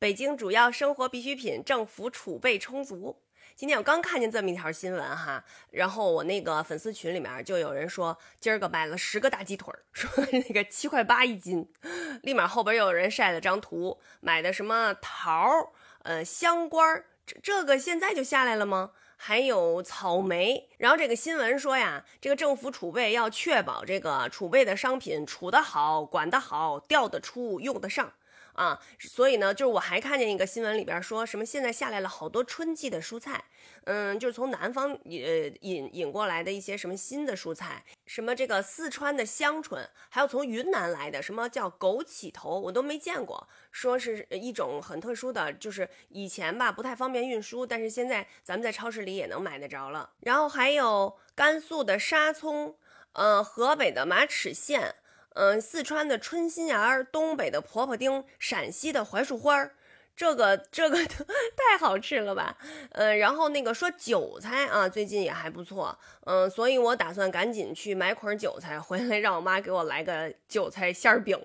北京主要生活必需品政府储备充足。今天我刚看见这么一条新闻哈，然后我那个粉丝群里面就有人说，今儿个买了十个大鸡腿，说那个七块八一斤，立马后边又有人晒了张图，买的什么桃儿，呃香瓜，这这个现在就下来了吗？还有草莓。然后这个新闻说呀，这个政府储备要确保这个储备的商品储得好、管得好、调得出、用得上。啊，所以呢，就是我还看见一个新闻里边说什么，现在下来了好多春季的蔬菜，嗯，就是从南方引引引过来的一些什么新的蔬菜，什么这个四川的香椿，还有从云南来的什么叫枸杞头，我都没见过，说是一种很特殊的，就是以前吧不太方便运输，但是现在咱们在超市里也能买得着了。然后还有甘肃的沙葱，呃，河北的马齿苋。嗯，四川的春心芽，东北的婆婆丁，陕西的槐树花儿这个这个 太好吃了吧？嗯，然后那个说韭菜啊，最近也还不错，嗯，所以我打算赶紧去买捆韭菜回来，让我妈给我来个韭菜馅儿饼。